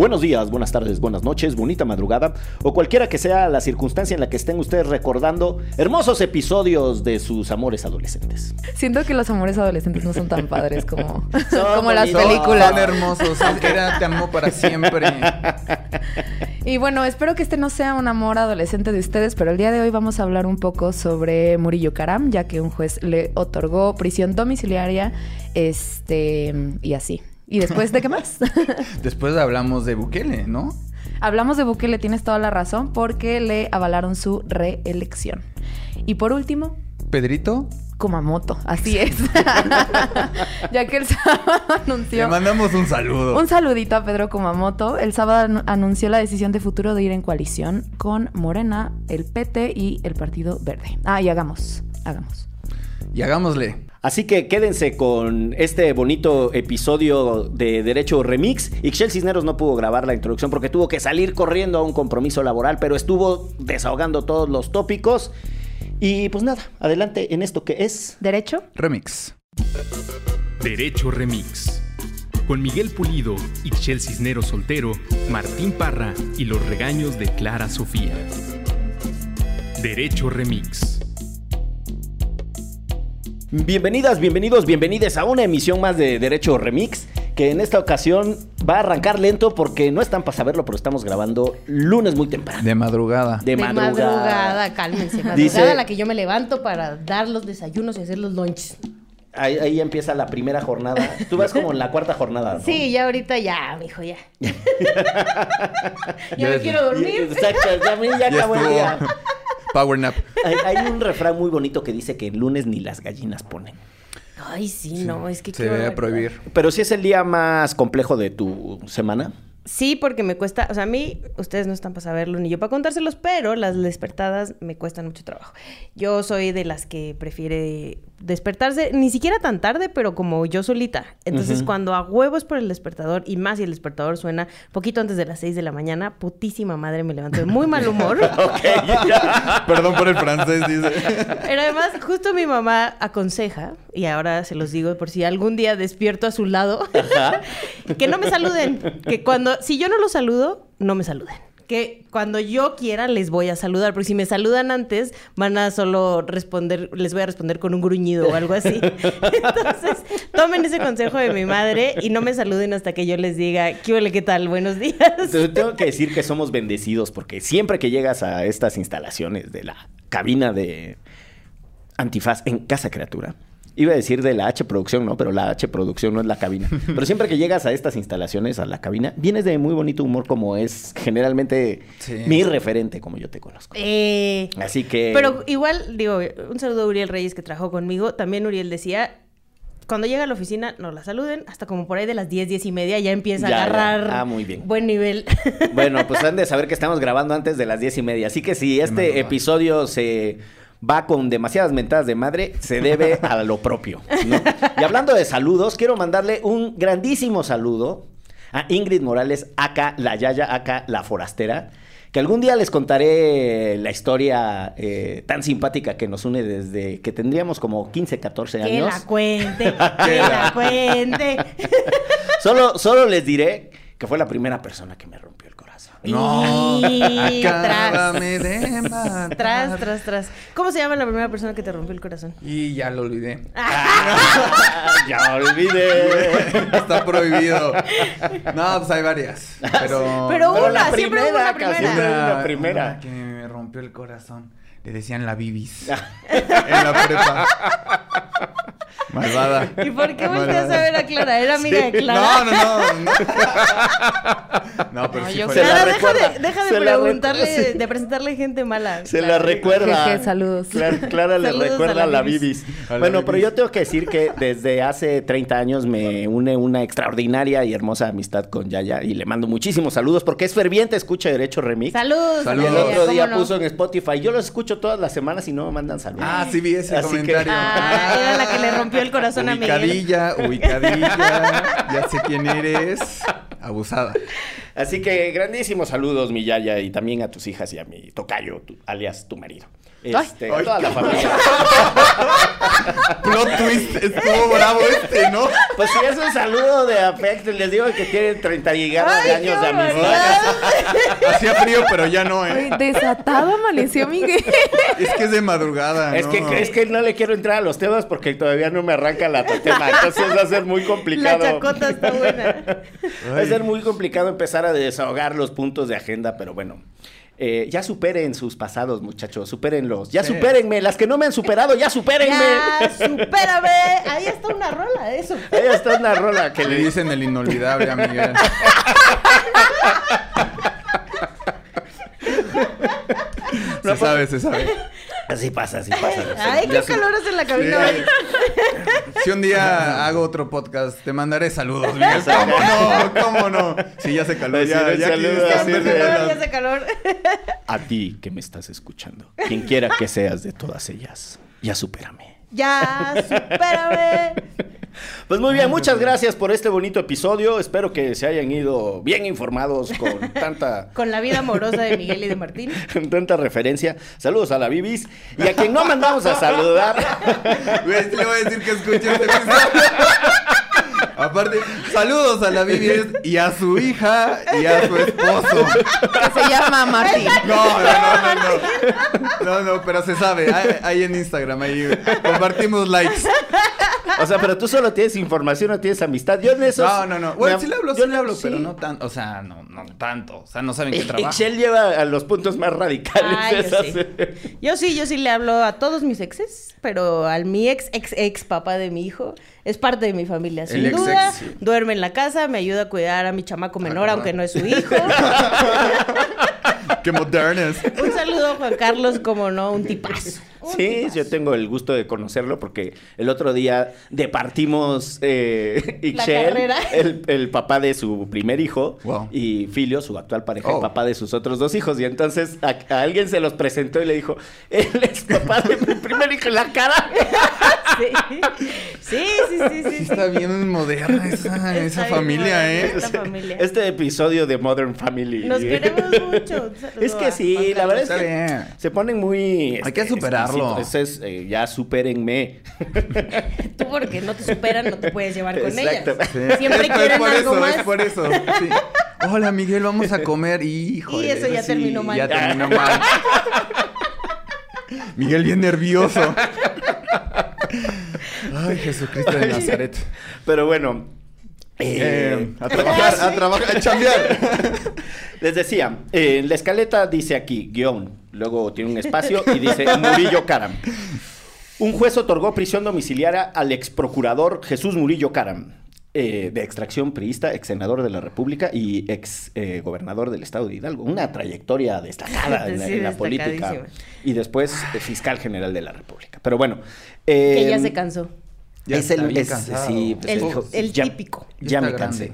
Buenos días, buenas tardes, buenas noches, bonita madrugada o cualquiera que sea la circunstancia en la que estén ustedes recordando hermosos episodios de sus amores adolescentes. Siento que los amores adolescentes no son tan padres como, Son como las películas. Son hermosos. Era te amo para siempre. Y bueno, espero que este no sea un amor adolescente de ustedes, pero el día de hoy vamos a hablar un poco sobre Murillo Karam, ya que un juez le otorgó prisión domiciliaria, este, y así. ¿Y después de qué más? Después hablamos de Bukele, ¿no? Hablamos de Bukele, tienes toda la razón, porque le avalaron su reelección. Y por último, Pedrito, Kumamoto, así es. ya que el sábado anunció... te mandamos un saludo. Un saludito a Pedro Kumamoto. El sábado anu- anunció la decisión de futuro de ir en coalición con Morena, el PT y el Partido Verde. Ah, y hagamos, hagamos. Y hagámosle. Así que quédense con este bonito episodio de Derecho Remix. Ixchel Cisneros no pudo grabar la introducción porque tuvo que salir corriendo a un compromiso laboral, pero estuvo desahogando todos los tópicos. Y pues nada, adelante en esto que es... ¿Derecho? Remix. Derecho Remix. Con Miguel Pulido, Ixchel Cisneros Soltero, Martín Parra y los regaños de Clara Sofía. Derecho Remix. Bienvenidas, bienvenidos, bienvenides a una emisión más de Derecho Remix, que en esta ocasión va a arrancar lento porque no están para saberlo, pero estamos grabando lunes muy temprano. De madrugada. De, madrugada. cálmense. Madrugada Dice- a la que yo me levanto para dar los desayunos y hacer los lunches. Ahí, ahí empieza la primera jornada. Tú vas como en la cuarta jornada, ¿no? Sí, ya ahorita ya, mijo, ya. ya Ya me quiero dormir. Exacto, ya, ya Ya acabó el día. Power nap. Hay, hay un refrán muy bonito que dice que el lunes ni las gallinas ponen. Ay, sí, no, es que Se debe prohibir. Pero si es el día más complejo de tu semana. Sí, porque me cuesta, o sea, a mí, ustedes no están para saberlo ni yo para contárselos, pero las despertadas me cuestan mucho trabajo. Yo soy de las que prefiere despertarse, ni siquiera tan tarde, pero como yo solita. Entonces, cuando a huevos por el despertador, y más si el despertador suena poquito antes de las 6 de la mañana, putísima madre me levanto de muy mal humor. Perdón por el francés, dice. Pero además, justo mi mamá aconseja, y ahora se los digo por si algún día despierto a su lado, que no me saluden. Que cuando, si yo no los saludo, no me saluden. Que cuando yo quiera les voy a saludar, porque si me saludan antes, van a solo responder, les voy a responder con un gruñido o algo así. Entonces, tomen ese consejo de mi madre y no me saluden hasta que yo les diga, ¿qué qué tal? Buenos días. Te- Tengo que decir que somos bendecidos porque siempre que llegas a estas instalaciones de la cabina de Antifaz en Casa Criatura, iba a decir de la H Producción, no, pero la H Producción no es la cabina. Pero siempre que llegas a estas instalaciones, a la cabina, vienes de muy bonito humor como es generalmente Sí. mi referente, como yo te conozco. Eh, Así que... Pero igual, digo, un saludo a Uriel Reyes que trabajó conmigo. También Uriel decía, cuando llega a la oficina, no la saluden. Hasta como por ahí de las 10, 10 y media ya empieza Ya, a ya. agarrar Ah, muy bien. buen nivel. Bueno, pues han de saber que estamos grabando antes de las diez y media. Así que si este episodio se va con demasiadas mentadas de madre, se debe a lo propio. ¿no? Y hablando de saludos, quiero mandarle un grandísimo saludo a Ingrid Morales, acá la Yaya, acá la forastera. Que algún día les contaré la historia eh, tan simpática que nos une desde que tendríamos como 15, 14 que años. la cuente, que la cuente. Solo, solo les diré que fue la primera persona que me rompió. No. Y Acábame de matar. Tras, tras, tras. ¿Cómo se llama la primera persona que te rompió el corazón? Y ya lo olvidé. ya olvidé. Está prohibido. No, pues hay varias. Pero. Pero Pero una, la siempre hubo primera, una primera. siempre Una, la primera. una que me rompió el corazón. Le decían la bibis. en la prepa. Malvada. ¿Y por qué volteas a ver a Clara? ¿Era amiga de Clara? No, no, no. No, pero No, sí yo fue Se la Clara, la- deja de, deja preguntarle, de presentarle gente mala. Se Clara. la recuerda. Jeje, saludos. Clara, Clara le Saludos recuerda a la la Bibis. Bibis. A la Bueno, pero yo tengo que decir que desde hace 30 años me une una extraordinaria y hermosa amistad con Yaya y le mando muchísimos saludos porque es ferviente escucha Derecho Remix. Saludos. Saludos. El otro ¿cómo día no? puso en Spotify. Yo los escucho todas las semanas y no me mandan saludos. Ah, sí vi ese Así que- comentario. Ah, era la que le rompió el corazón a Miguel. ubicadilla, ubicadilla. Ya sé quién eres. Abusada. Así que grandísimos saludos, mi Yaya, y también a tus hijas y a mi tocayo, tu- alias tu marido. Este, Ay. toda la familia. Plot twist, estuvo bravo este, ¿no? Pues sí, es un saludo de afecto. Les digo que tienen 30 y de años de amistad. Hacía frío, pero ya no, Ay, ¿eh? desatado amaneció Miguel. Es que es de madrugada, Es ¿no? que, es que no le quiero entrar a los temas porque todavía no me arranca la tema. Entonces va a ser muy La complicado. chacota está buena. Va a ser muy complicado empezar a desahogar los puntos de agenda, pero bueno. Eh, ya superen sus pasados, muchachos. Supérenlos. Ya Sí. supérenme. Las que no me han superado, ya supérenme. Ya, supérame. Ahí está una rola de eso. Ahí está una rola que Le le dicen el inolvidable a Miguel. Se sabe, se sabe. Así pasa, así pasa. Ay, qué calor hace en la cabina. Sí. Si un día hago otro podcast, te mandaré saludos, Miguel. ¿Cómo no? ¿Cómo no? Sí, ya se caló. Decir Ya, ya calor, ya hace calor. A ti que me estás escuchando, quien quiera que seas de todas ellas, ya supérame. Ya, supérame. Pues muy bien, muchas gracias por este bonito episodio. Espero que se hayan ido bien informados con tanta, Con la vida amorosa de Miguel y de Martín. con tanta referencia. Saludos a la Bibis. Y a quien no mandamos a saludar. Le voy a decir que escuche este episodio. Aparte, saludos a la Vivi y a su hija y a su esposo. Que se llama Martín. No, no, no, no, no. No, no, pero se sabe. Ahí, ahí en Instagram, ahí compartimos likes. O sea, pero tú solo tienes información, no tienes amistad. Yo en eso. No, no, no. Bueno, sí le hablo, yo sí le hablo, sí. pero no tanto. O sea, no, no tanto. O sea, no saben qué trabajo. Excel lleva a los puntos más radicales. Ay, yo sí. Yo sí, yo sí le hablo a todos mis exes, pero al mi ex, ex, ex papá de mi hijo, es parte de mi familia. Sin El duda, ex, duerme en la casa, me ayuda a cuidar a mi chamaco menor, cabrón. aunque no es su hijo. Qué modernos. Un saludo a Juan Carlos, como no, un tipazo. Un Sí, tipazo. yo tengo el gusto de conocerlo porque el otro día departimos eh, Ixchel, el, el papá de su primer hijo, Wow. y Filio, su actual pareja, Oh. el papá de sus otros dos hijos. Y entonces a, a alguien se los presentó y le dijo, él es papá de mi primer hijo en la cara. Sí, sí, sí, sí. sí, Sí, sí. está bien moderna esa, esa familia, moderna ¿eh? esta familia. Este episodio de Modern Family. Nos queremos mucho. Es que sí, Juan la verdad es que bien. se ponen muy... Hay que superarlo. exquisitos. Ese es, eh, ya supérenme. Tú porque no te superan, no te puedes llevar con Exacto. ellas. Sí. Siempre Es- quieren es por algo eso, más. Es por eso. sí. Hola, Miguel, vamos a comer. Híjole. Y eso ya terminó mal. Ya terminó mal. Miguel bien nervioso. Ay, Jesucristo de Nazaret. Pero bueno. Eh, eh, a trabajar, a trabajar, a chambear. Les decía, eh, la escaleta dice aquí, guion, luego tiene un espacio y dice Murillo Caram. Un juez otorgó prisión domiciliaria al ex procurador Jesús Murillo Caram, eh, de extracción priista, ex senador de la República y ex eh, gobernador del estado de Hidalgo. Una trayectoria destacada en la, Sí, en la política. Y después eh, fiscal general de la República. Pero bueno. eh, Que ya se cansó. Ya es está el, bien es- cansado. sí, pues, El- dijo, el ya- típico. Ya, Ya me cansé.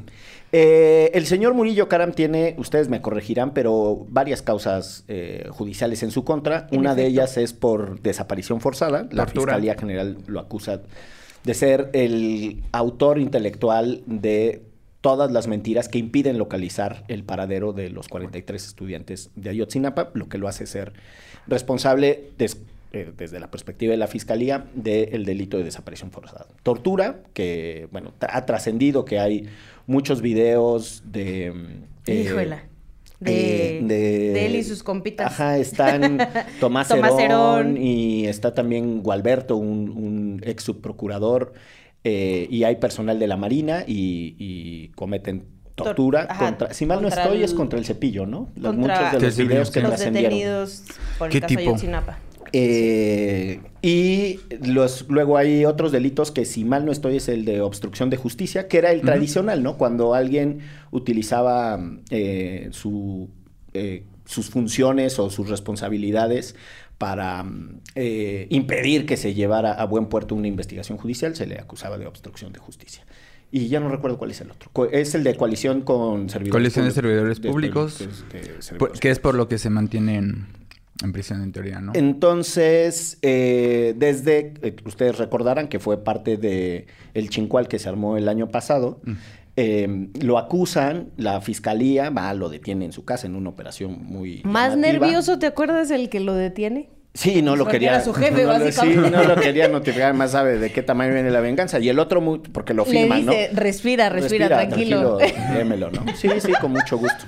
Eh, el señor Murillo Caram tiene, ustedes me corregirán, pero varias causas eh, judiciales en su contra. En Una de ellas es por desaparición forzada. La Tortura. Fiscalía General lo acusa de ser el autor intelectual de todas las mentiras que impiden localizar el paradero de los 43 estudiantes de Ayotzinapa, lo que lo hace ser responsable des- eh, desde la perspectiva de la fiscalía del delito de desaparición forzada. Tortura, que bueno, ha trascendido que hay muchos videos de... mm, eh, Híjola. De, eh, de, de él y sus compitas. Ajá, están Tomás, Tomás Herón, Herón. y está también Gualberto, un, un ex subprocurador, eh, y hay personal de la Marina y, y cometen Tor- tortura ajá, contra, si mal no estoy, el- es contra el cepillo, ¿no? Los, contra- muchos de los videos que Los trascendieron. detenidos por el ¿Qué caso tipo? Ayotzinapa. Eh, y los, luego hay otros delitos que, si mal no estoy, es el de obstrucción de justicia, que era el tradicional, ¿no? Cuando alguien utilizaba eh, su, eh, sus funciones o sus responsabilidades para eh, impedir que se llevara a buen puerto una investigación judicial, se le acusaba de obstrucción de justicia. Y ya no recuerdo cuál es el otro. Es el de coalición con servidores Coalición de públicos. servidores públicos. de- de servidores Por- que es por lo que se mantienen en prisión en teoría, ¿no? Entonces, eh, desde, eh, ustedes recordarán que fue parte de el chincual que se armó el año pasado, Mm. eh, lo acusan, la fiscalía va, lo detiene en su casa en una operación muy Más llamativa. nervioso, ¿te acuerdas el que lo detiene? Sí, no lo Porque quería. era su jefe, no básicamente. Sí, no lo quería notificar, más sabe de qué tamaño viene la venganza. Y el otro, muy, porque lo Le filman, dice, ¿no? respira, respira, tranquilo. démelo, ¿no? Sí, sí, con mucho gusto.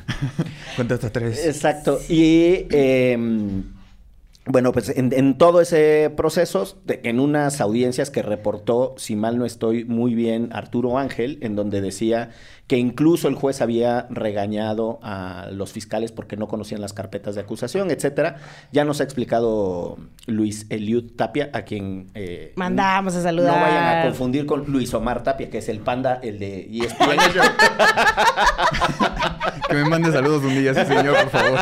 Cuenta hasta tres. Exacto. Y eh, bueno, pues en, en todo ese proceso, de- en unas audiencias que reportó, si mal no estoy muy bien, Arturo Ángel, en donde decía que incluso el juez había regañado a los fiscales porque no conocían las carpetas de acusación, etcétera. Ya nos ha explicado Luis Eliud Tapia, a quien eh, Mandamos a saludar. No vayan a confundir con Luis Omar Tapia, que es el panda, el de ESPN. Que me mande saludos un día, sí, señor, por favor.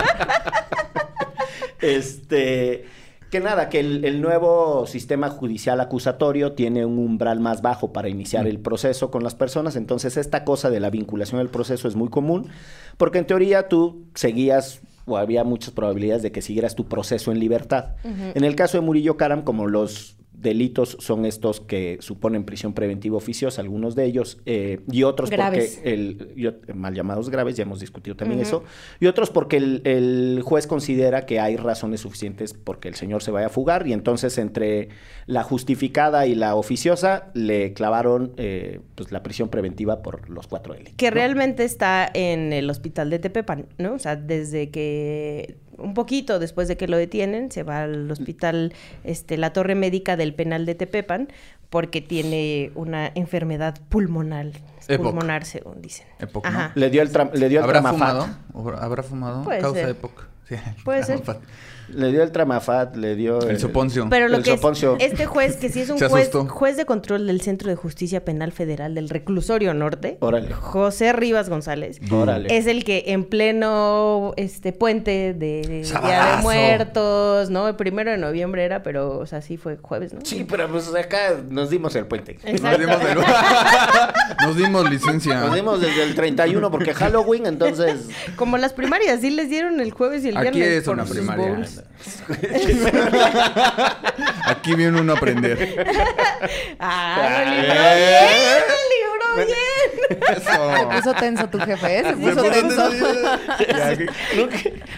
Este, que nada, que el, el nuevo sistema judicial acusatorio tiene un umbral más bajo para iniciar el proceso con las personas, entonces esta cosa de la vinculación al proceso es muy común, porque en teoría tú seguías o había muchas probabilidades de que siguieras tu proceso en libertad. En el caso de Murillo Karam, como los delitos son estos que suponen prisión preventiva oficiosa, algunos de ellos, eh, y otros Graves. porque el, mal llamados graves, ya hemos discutido también eso, y otros porque el, el juez considera que hay razones suficientes porque el señor se vaya a fugar, y entonces entre la justificada y la oficiosa le clavaron eh, pues, la prisión preventiva por los cuatro delitos. Que ¿no? realmente está en el hospital de Tepepan, ¿no? O sea, desde que un poquito después de que lo detienen, se va al hospital, este, la torre médica del penal de Tepepan, porque tiene una enfermedad pulmonar, pulmonar según dicen. Epoc, ¿no? Ajá. Le dio el, tra- le dio el ¿Habrá tramafat. fumado? ¿O ¿Habrá fumado? Puede Causa ser. época. Sí. Puede ser. Le dio el tramafat, le dio... El soponcio. Pero lo El que es, este juez, que sí es un juez, juez de control del Centro de Justicia Penal Federal del Reclusorio Norte, Órale. José Rivas González, Órale. es el que en pleno este puente de, Día de. Muertos, ¿no? El primero de noviembre era, pero, o sea, sí fue jueves, ¿no? Sí, pero pues acá nos dimos el puente. Nos dimos, el- Nos dimos licencia. Nos dimos desde el 31 porque Halloween, entonces... Como las primarias, sí les dieron el jueves y el Aquí viernes es por una primaria. bowls. there. Aquí viene uno a aprender. Ah, lo Ah, libró eh. bien, lo libró bien. Se Eso. puso tenso tu jefe, ¿eh? Se Se puso tenso.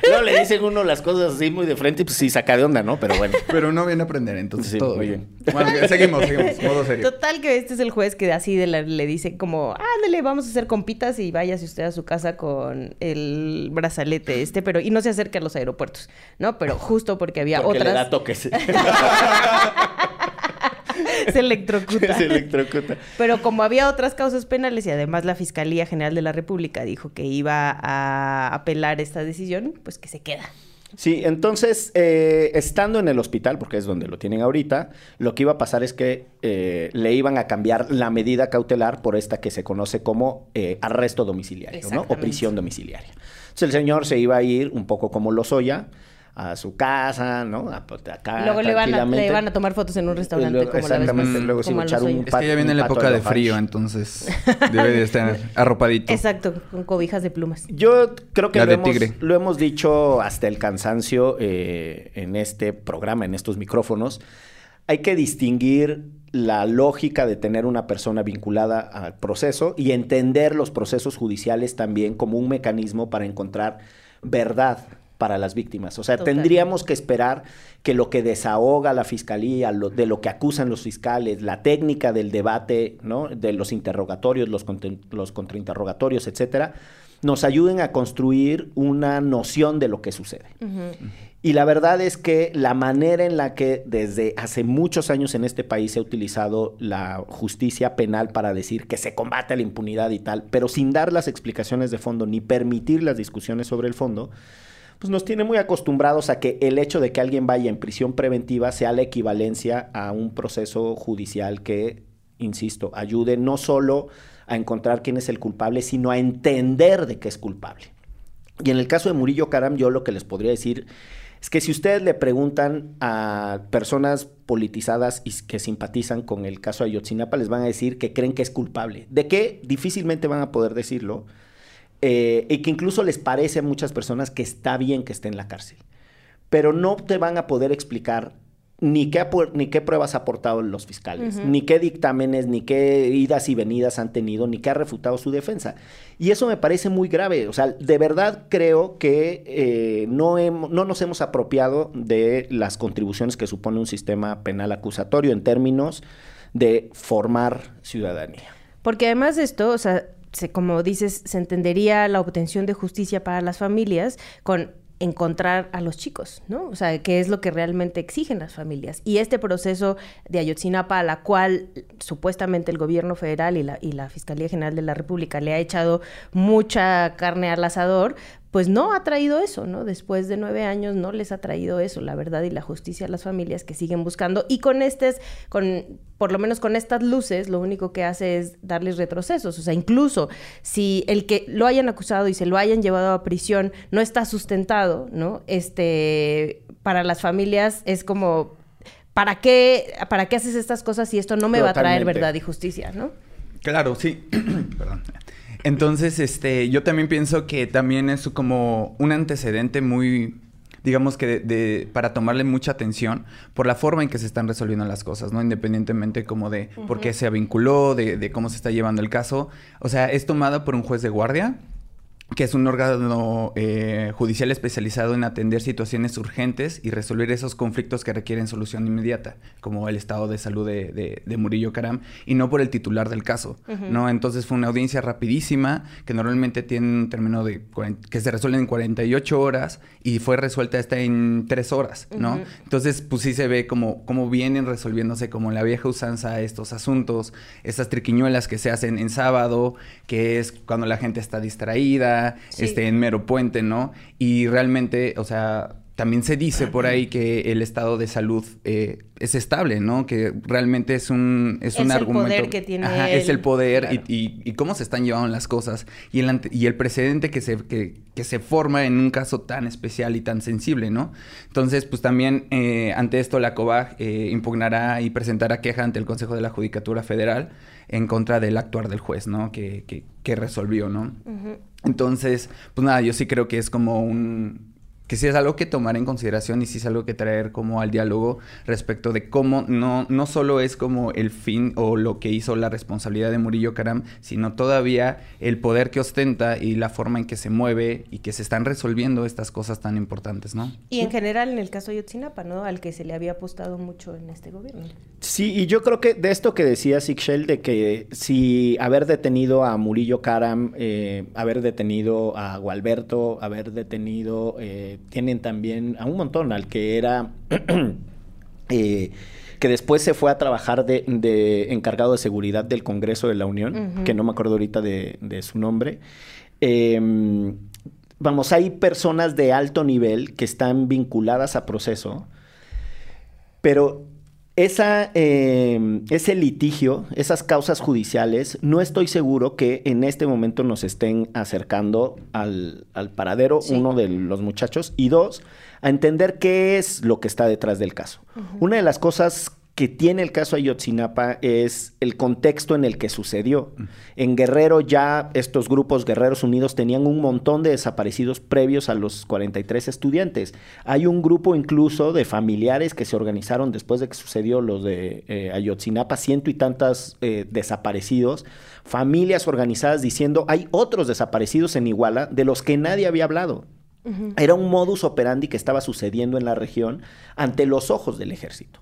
Luego le dicen uno las cosas así muy de frente y pues sí saca de onda, ¿no? Pero bueno. Pero no viene a aprender, entonces Sí, todo muy bien. Bueno, ok, seguimos, seguimos. Modo serio. Total que este es el juez que así de la- le dice como, ándale, vamos a hacer compitas y váyase usted a su casa con el brazalete este, pero y no se acerque a los aeropuertos, ¿no? Pero justo porque había Porque le da otras, toques. se electrocuta. Se electrocuta. Pero como había otras causas penales y además la Fiscalía General de la República dijo que iba a apelar esta decisión, pues que se queda. Sí, entonces, eh, estando en el hospital, porque es donde lo tienen ahorita, lo que iba a pasar es que eh, le iban a cambiar la medida cautelar por esta que se conoce como eh, arresto domiciliario, ¿no? O prisión domiciliaria. Entonces el señor se iba a ir un poco como Lozoya a su casa, ¿no? A- pues, acá, Luego le van, a, tranquilamente. le van a tomar fotos en un restaurante luego- como la vez luego se como iba a a echar un hoyos. Es que ya viene la época de frío, entonces debe de estar arropadito. Exacto, con cobijas de plumas. Yo creo que La lo de hemos, tigre. lo hemos dicho hasta el cansancio eh, en este programa, en estos micrófonos. Hay que distinguir la lógica de tener una persona vinculada al proceso y entender los procesos judiciales también como un mecanismo para encontrar verdad para las víctimas. O sea, Totalmente. tendríamos que esperar que lo que desahoga la fiscalía, lo- de lo que acusan los fiscales, la técnica del debate, ¿no? De los interrogatorios, los, los contrainterrogatorios, etcétera, nos ayuden a construir una noción de lo que sucede. Y la verdad es que la manera en la que desde hace muchos años en este país se ha utilizado la justicia penal para decir que se combate la impunidad y tal, pero sin dar las explicaciones de fondo ni permitir las discusiones sobre el fondo, pues nos tiene muy acostumbrados a que el hecho de que alguien vaya en prisión preventiva sea la equivalencia a un proceso judicial que, insisto, ayude no solo a encontrar quién es el culpable, sino a entender de qué es culpable. Y en el caso de Murillo Karam, yo lo que les podría decir es que si ustedes le preguntan a personas politizadas y que simpatizan con el caso de Ayotzinapa, les van a decir que creen que es culpable. ¿De qué? Difícilmente van a poder decirlo. Eh, y que incluso les parece a muchas personas que está bien que esté en la cárcel. Pero no te van a poder explicar ni qué, ni qué pruebas ha aportado los fiscales, ni qué dictámenes, ni qué idas y venidas han tenido, ni qué ha refutado su defensa. Y eso me parece muy grave. O sea, de verdad creo que eh, no, no nos hemos apropiado de las contribuciones que supone un sistema penal acusatorio en términos de formar ciudadanía. Porque además de esto, o sea, se- como dices, se entendería la obtención de justicia para las familias con encontrar a los chicos, ¿no? O sea, qué es lo que realmente exigen las familias. Y este proceso de Ayotzinapa, a la cual supuestamente el gobierno federal y la, y la Fiscalía General de la República le ha echado mucha carne al asador, pues no ha traído eso, ¿no? Después de nueve años no les ha traído eso, la verdad y la justicia a las familias que siguen buscando. Y con estas, con, por lo menos con estas luces, lo único que hace es darles retrocesos. O sea, incluso si el que lo hayan acusado y se lo hayan llevado a prisión no está sustentado, ¿no? Este, para las familias es como, ¿para qué, para qué haces estas cosas si esto no me va a traer verdad y justicia, ¿no? Claro, sí. Perdón. Entonces, este, yo también pienso que también es como un antecedente muy, digamos que de, de- para tomarle mucha atención por la forma en que se están resolviendo las cosas, ¿no? Independientemente como de por qué se vinculó, de, de cómo se está llevando el caso. O sea, es tomada por un juez de guardia que es un órgano eh, judicial especializado en atender situaciones urgentes y resolver esos conflictos que requieren solución inmediata, como el estado de salud de, de- de Murillo Caram, y no por el titular del caso, ¿no? Entonces fue una audiencia rapidísima, que normalmente tiene un término de... que se resuelve en 48 horas, y fue resuelta hasta en 3 horas, ¿no? Entonces, pues sí se ve como, como vienen resolviéndose como la vieja usanza estos asuntos, estas triquiñuelas que se hacen en sábado, que es cuando la gente está distraída, Sí. este, en mero puente, ¿no? Y realmente, o sea, también se dice por ahí que el estado de salud eh, es estable, ¿no? Que realmente es un, es Es un el argumento. poder que tiene Ajá, es el poder y- claro. y, y cómo se están llevando las cosas y el, ante- y el precedente que se, que, que se forma en un caso tan especial y tan sensible, ¿no? Entonces, pues también eh, ante esto la COBAG eh, impugnará y presentará queja ante el Consejo de la Judicatura Federal en contra del actuar del juez, ¿no? Que, que, que resolvió, ¿no? Entonces, pues nada, yo sí creo que es como un... que sí es algo que tomar en consideración y sí es algo que traer como al diálogo respecto de cómo no, no solo es como el fin o lo que hizo la responsabilidad de Murillo Caram, sino todavía el poder que ostenta y la forma en que se mueve y que se están resolviendo estas cosas tan importantes, ¿no? Y en general en el caso de Yotzinapa, ¿no? Al que se le había apostado mucho en este gobierno. Sí, y yo creo que de esto que decía Sixel, de que si haber detenido a Murillo Karam, eh, haber detenido a Gualberto, haber detenido, eh, tienen también a un montón, al que era, eh, que después se fue a trabajar de, de encargado de seguridad del Congreso de la Unión, que no me acuerdo ahorita de, de su nombre. Eh, vamos, hay personas de alto nivel que están vinculadas a proceso, pero esa, eh, ese litigio, esas causas judiciales, no estoy seguro que en este momento nos estén acercando al, al paradero, Sí. uno de los muchachos, y dos, a entender qué es lo que está detrás del caso. Una de las cosas que tiene el caso Ayotzinapa es el contexto en el que sucedió. En Guerrero ya estos grupos Guerreros Unidos tenían un montón de desaparecidos previos a los 43 estudiantes. Hay un grupo incluso de familiares que se organizaron después de que sucedió los de eh, Ayotzinapa, ciento y tantas eh, desaparecidos, familias organizadas diciendo hay otros desaparecidos en Iguala de los que nadie había hablado. Era un modus operandi que estaba sucediendo en la región ante los ojos del ejército.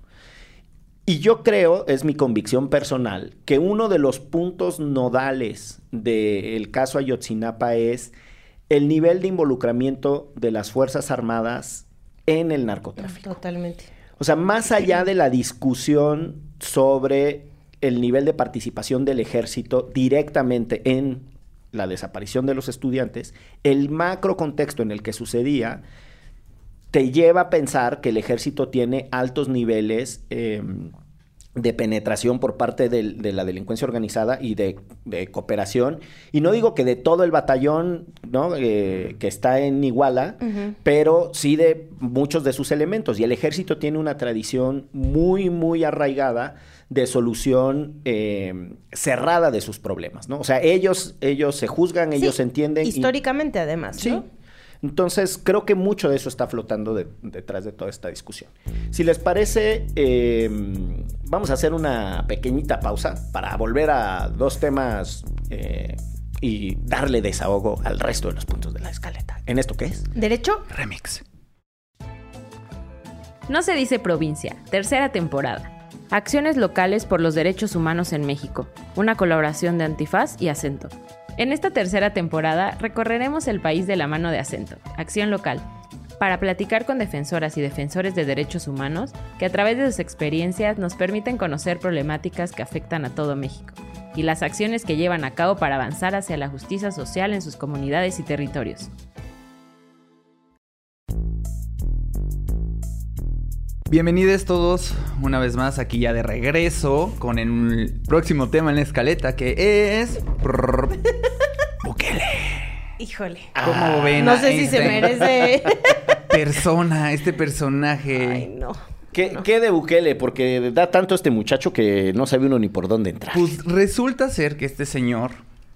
Y yo creo, es mi convicción personal, que uno de los puntos nodales del caso Ayotzinapa es el nivel de involucramiento de las Fuerzas Armadas en el narcotráfico. Totalmente. O sea, más allá de la discusión sobre el nivel de participación del ejército directamente en la desaparición de los estudiantes, el macro contexto en el que sucedía te lleva a pensar que el ejército tiene altos niveles eh, de penetración por parte del- de la delincuencia organizada y de, de cooperación. Y no digo que de todo el batallón ¿no? Eh, que está en Iguala, pero sí de muchos de sus elementos. Y el ejército tiene una tradición muy, muy arraigada de solución eh, cerrada de sus problemas, ¿no? O sea, ellos, ellos se juzgan, ellos Sí, entienden. y- Históricamente, además, Sí. Entonces, creo que mucho de eso está flotando de- detrás de toda esta discusión. Si les parece, eh, vamos a hacer una pequeñita pausa para volver a dos temas eh, y darle desahogo al resto de los puntos de la escaleta. ¿En esto qué es? ¿Derecho? Remix. No se dice provincia, tercera temporada. Acciones locales por los derechos humanos en México, una colaboración de Antifaz y Acento. En esta tercera temporada recorreremos el país de la mano de Acento, Acción Local, para platicar con defensoras y defensores de derechos humanos que a través de sus experiencias nos permiten conocer problemáticas que afectan a todo México y las acciones que llevan a cabo para avanzar hacia la justicia social en sus comunidades y territorios. Bienvenidos todos una vez más aquí ya de regreso con el próximo tema en la escaleta que es... Bukele. Híjole. ¿Cómo ven? No sé si se este merece. Persona, este personaje. Ay, no. ¿Qué, qué de Bukele? Porque da tanto este muchacho que no sabe uno ni por dónde entrar. Pues resulta ser que este señor,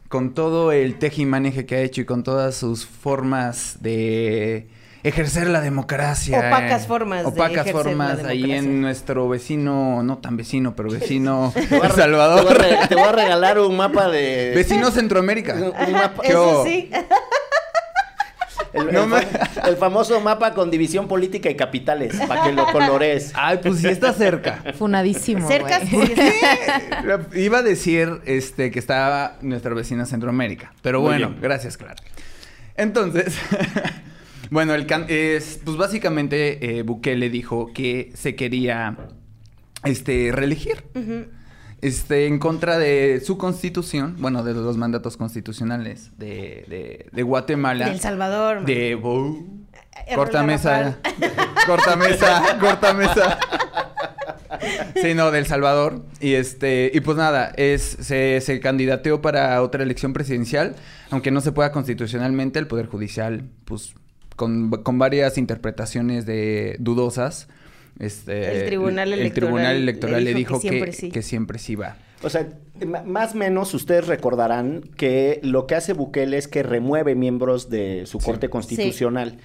con todo el tejimaneje que ha hecho y con todas sus formas de ejercer la democracia. Opacas eh, formas de Opacas formas ahí en nuestro vecino, no tan vecino, pero vecino El Salvador. Te voy, a re- te voy a regalar un mapa de... Vecino Centroamérica. Un mapa- ¿Qué Eso sí. El, No el me- fa- el famoso mapa con división política y capitales, para que lo colores. Ay, pues sí está cerca. Funadísimo. Cerca sí. Iba a decir este, que estaba nuestra vecina Centroamérica. Pero Muy bueno, bien. gracias, Clara. Entonces, bueno, el can- es, pues básicamente eh, Bukele dijo que se quería este, reelegir. Este, en contra de su constitución, bueno, de los mandatos constitucionales de, de, de Guatemala. De El Salvador. De Bou. Errol Corta mesa. Garrafal. corta mesa, corta mesa. Sí, no, del Salvador. Y este, y pues nada, es, se, se candidateó para otra elección presidencial, aunque no se pueda constitucionalmente, el Poder Judicial, pues, con, con varias interpretaciones de dudosas. Este, El Tribunal el Electoral Tribunal le Electoral le dijo dijo que que, siempre sí. que siempre sí va. O sea, más o menos ustedes recordarán que lo que hace Bukele es que remueve miembros de su Corte Constitucional.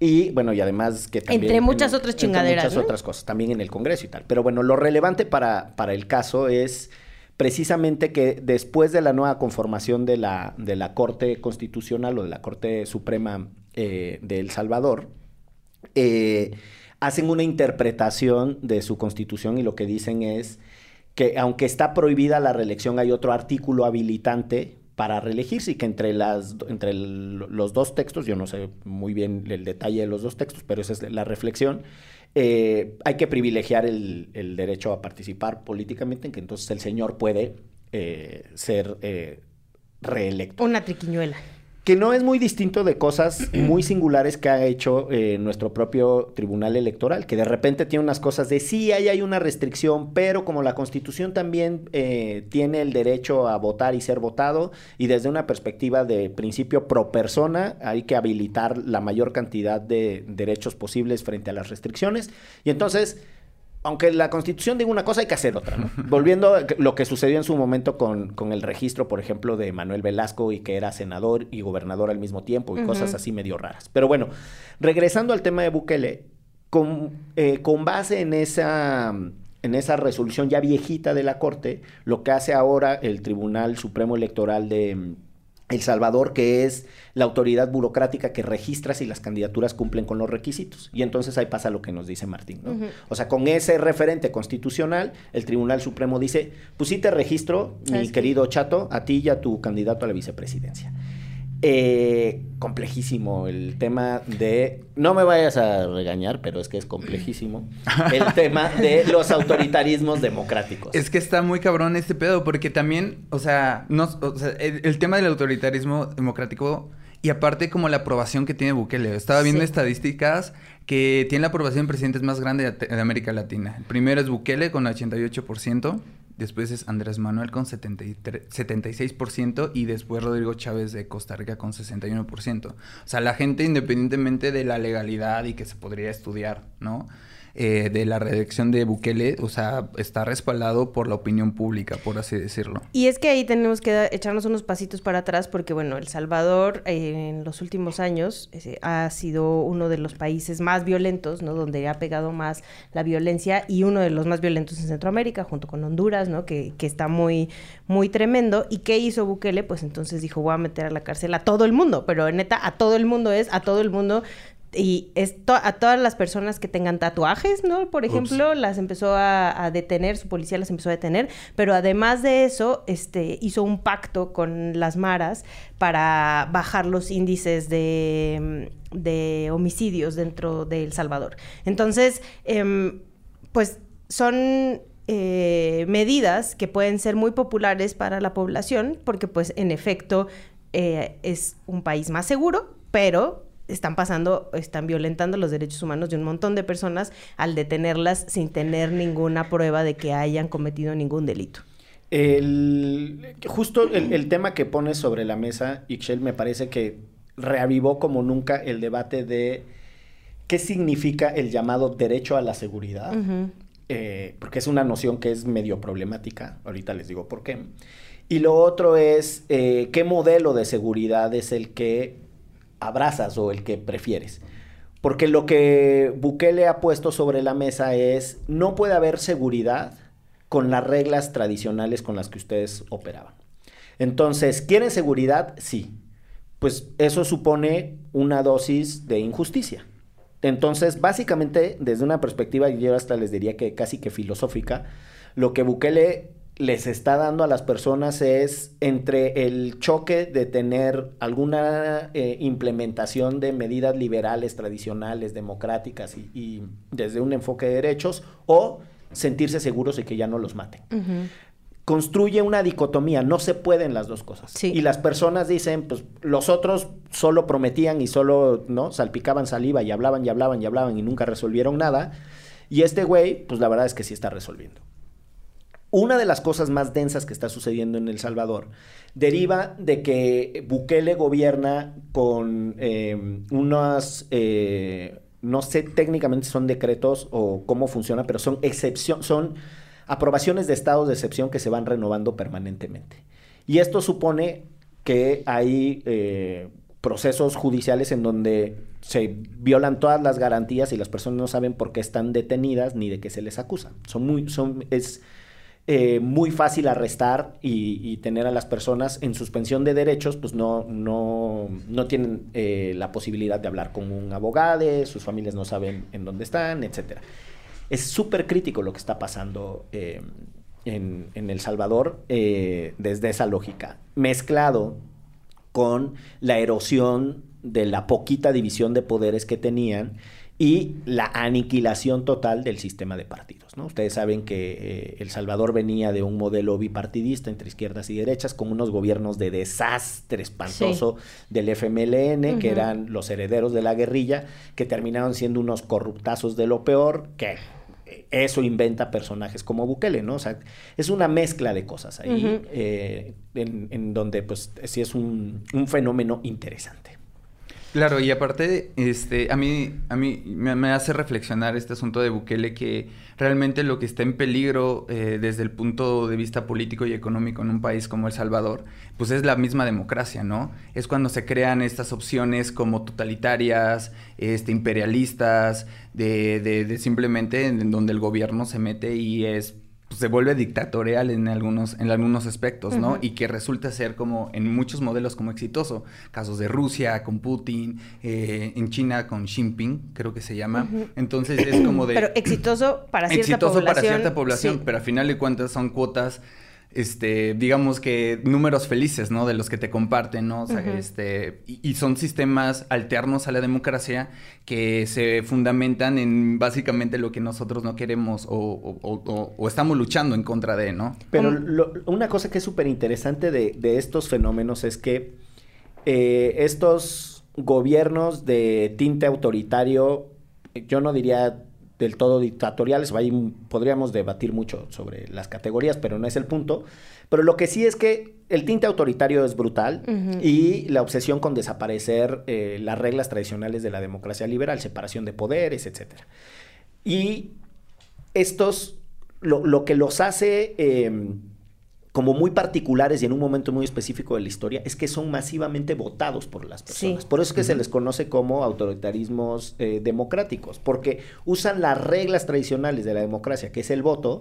Y bueno, y además que también... Entre muchas otras entre chingaderas, muchas ¿no? otras cosas, también en el Congreso y tal. Pero bueno, lo relevante para, para el caso es precisamente que después de la nueva conformación de la, de la Corte Constitucional o de la Corte Suprema eh, de El Salvador, eh, hacen una interpretación de su constitución y lo que dicen es que aunque está prohibida la reelección, hay otro artículo habilitante para reelegirse y que entre, las, entre los dos textos, yo no sé muy bien el detalle de los dos textos, pero esa es la reflexión, eh, hay que privilegiar el, el derecho a participar políticamente, en que entonces el señor puede eh, ser eh, reelecto Una triquiñuela. Que no es muy distinto de cosas muy singulares que ha hecho eh, nuestro propio Tribunal Electoral, que de repente tiene unas cosas de sí, ahí hay una restricción, pero como la Constitución también eh, tiene el derecho a votar y ser votado, y desde una perspectiva de principio pro persona, hay que habilitar la mayor cantidad de derechos posibles frente a las restricciones, y entonces aunque la constitución diga una cosa, hay que hacer otra, ¿no? Volviendo a lo que sucedió en su momento con, con el registro, por ejemplo, de Manuel Velasco y que era senador y gobernador al mismo tiempo y cosas así medio raras. Pero bueno, regresando al tema de Bukele, con, eh, con base en esa, en esa resolución ya viejita de la Corte, lo que hace ahora el Tribunal Supremo Electoral de El Salvador, que es la autoridad burocrática que registra si las candidaturas cumplen con los requisitos. Y entonces ahí pasa lo que nos dice Martín, ¿no? O sea, con ese referente constitucional, el Tribunal Supremo dice, pues sí te registro, mi querido Chato, a ti y a tu candidato a la vicepresidencia. Eh, complejísimo el tema de, no me vayas a regañar, pero es que es complejísimo, el tema de los autoritarismos democráticos. Es que está muy cabrón este pedo, porque también, o sea, no, o sea, el, el tema del autoritarismo democrático y aparte como la aprobación que tiene Bukele. Estaba viendo Sí. estadísticas que tiene la aprobación de presidentes más grande de, de América Latina. El primero es Bukele con 88%, después es Andrés Manuel con 73, 76% y después Rodrigo Chávez de Costa Rica con 61%. O sea, la gente independientemente de la legalidad y que se podría estudiar, ¿no? Eh, de la reelección de Bukele, o sea, está respaldado por la opinión pública, por así decirlo. Y es que ahí tenemos que echarnos unos pasitos para atrás porque, bueno, El Salvador eh, en los últimos años ha sido uno de los países más violentos, ¿no? Donde ha pegado más la violencia y uno de los más violentos en Centroamérica, junto con Honduras, ¿no? Que, que está muy, muy tremendo. ¿Y qué hizo Bukele? Pues entonces dijo, voy a meter a la cárcel a todo el mundo, pero neta, a todo el mundo es, a todo el mundo y esto a todas las personas que tengan tatuajes, ¿no? Por ejemplo, las empezó a, detener, su policía las empezó a detener, pero además de eso, este, hizo un pacto con las maras para bajar los índices de, de homicidios dentro de El Salvador. Entonces, em, pues son eh, medidas que pueden ser muy populares para la población, porque pues en efecto eh, es un país más seguro, pero están pasando, están violentando los derechos humanos de un montón de personas al detenerlas sin tener ninguna prueba de que hayan cometido ningún delito. El, justo el, tema que pones sobre la mesa, Ixchel, me parece que reavivó como nunca el debate de qué significa el llamado derecho a la seguridad, eh, porque es una noción que es medio problemática, ahorita les digo por qué. Y lo otro es eh, qué modelo de seguridad es el que abrazas o el que prefieres. Porque lo que Bukele ha puesto sobre la mesa es, no puede haber seguridad con las reglas tradicionales con las que ustedes operaban. Entonces, ¿quieren seguridad? Sí. Pues eso supone una dosis de injusticia. Entonces, básicamente, desde una perspectiva, yo hasta les diría que casi que filosófica, lo que Bukele les está dando a las personas es entre el choque de tener alguna eh, implementación de medidas liberales, tradicionales, democráticas y, desde un enfoque de derechos o sentirse seguros de que ya no los maten. Construye una dicotomía, no se pueden las dos cosas. Y las personas dicen, pues los otros solo prometían y solo, ¿no? Salpicaban saliva y hablaban y hablaban y hablaban y nunca resolvieron nada. Y este güey, pues la verdad es que sí está resolviendo. Una de las cosas más densas que está sucediendo en El Salvador deriva de que Bukele gobierna con em, unas, eh, no sé técnicamente son decretos o cómo funciona, pero son excepción, son aprobaciones de estados de excepción que se van renovando permanentemente. Y esto supone que hay eh, procesos judiciales en donde se violan todas las garantías y las personas no saben por qué están detenidas ni de qué se les acusa. Son muy, son, es eh, muy fácil arrestar y, tener a las personas en suspensión de derechos, pues no, no, no tienen eh, la posibilidad de hablar con un abogado, sus familias no saben en dónde están, etc. Es súper crítico lo que está pasando eh, en, en, El Salvador desde esa lógica, mezclado con la erosión de la poquita división de poderes que tenían y la aniquilación total del sistema de partidos. ¿no? Ustedes saben que eh, El Salvador venía de un modelo bipartidista entre izquierdas y derechas, con unos gobiernos de desastre espantoso del FMLN, que eran los herederos de la guerrilla, que terminaron siendo unos corruptazos de lo peor, que eso inventa personajes como Bukele, ¿no? O sea, es una mezcla de cosas ahí, eh, en, donde pues sí es un fenómeno interesante. Claro, y aparte, este, a mí, a mí me, hace reflexionar este asunto de Bukele que realmente lo que está en peligro eh, desde el punto de vista político y económico en un país como El Salvador, pues es la misma democracia, ¿no? Es cuando se crean estas opciones como totalitarias, este, imperialistas, de, de, de simplemente en donde el gobierno se mete y es pues, se vuelve dictatorial en algunos, en algunos aspectos, ¿no? Y que resulta ser como en muchos modelos como exitoso. Casos de Rusia con Putin, eh, en China con Xi Jinping, creo que se llama. Entonces es como de... Pero exitoso para cierta exitoso población. para cierta población, pero al final de cuentas son cuotas este, digamos que números felices, ¿no? De los que te comparten, ¿no? O sea, este, y, son sistemas alternos a la democracia que se fundamentan en básicamente lo que nosotros no queremos o, estamos luchando en contra de, ¿no? Pero una cosa que es súper interesante de, estos fenómenos es que eh, estos gobiernos de tinte autoritario, yo no diría del todo dictatoriales. Ahí podríamos debatir mucho sobre las categorías, pero no es el punto. Pero lo que sí es que el tinte autoritario es brutal y la obsesión con desaparecer eh, las reglas tradicionales de la democracia liberal, separación de poderes, etc. Y estos, lo, lo que los hace eh, como muy particulares y en un momento muy específico de la historia es que son masivamente votados por las personas. Sí. Por eso es que se les conoce como autoritarismos eh, democráticos, porque usan las reglas tradicionales de la democracia, que es el voto,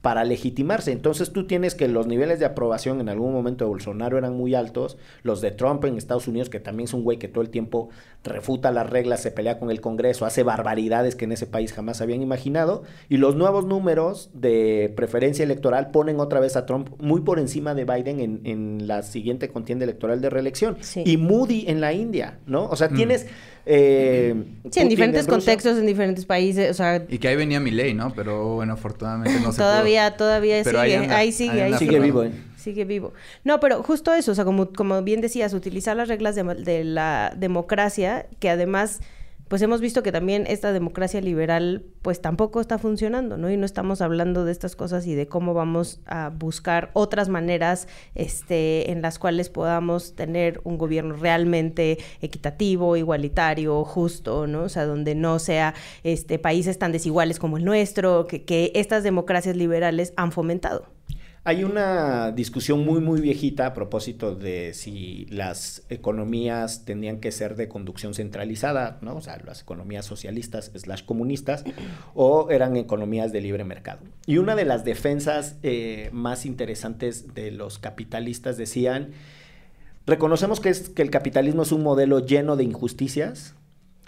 para legitimarse. Entonces tú tienes que los niveles de aprobación en algún momento de Bolsonaro eran muy altos, los de Trump en Estados Unidos, que también es un güey que todo el tiempo refuta las reglas, se pelea con el Congreso, hace barbaridades que en ese país jamás habían imaginado, y los nuevos números de preferencia electoral ponen otra vez a Trump muy por encima de Biden en, en la siguiente contienda electoral de reelección. Sí. Y Moody en la India, ¿no? O sea, tienes... eh, Sí, en diferentes contextos, en diferentes países, o sea, Y que ahí venía mi ley, ¿no? Pero bueno, afortunadamente no se todavía, pudo. todavía Pero ahí sigue, anda, ahí sigue, ahí Sigue sigue. vivo, ¿eh? Sigue vivo. No, pero justo eso, o sea, como, como bien decías, utilizar las reglas de, de la democracia, que además, pues hemos visto que también esta democracia liberal, pues tampoco está funcionando, ¿no? Y no estamos hablando de estas cosas y de cómo vamos a buscar otras maneras, este, en las cuales podamos tener un gobierno realmente equitativo, igualitario, justo, ¿no? O sea, donde no sea, este, países tan desiguales como el nuestro, que, que estas democracias liberales han fomentado. Hay una discusión muy, muy viejita a propósito de si las economías tenían que ser de conducción centralizada, ¿no? O sea, las economías socialistas slash comunistas, o eran economías de libre mercado. Y una de las defensas eh, más interesantes de los capitalistas decían, reconocemos que, es, que el capitalismo es un modelo lleno de injusticias,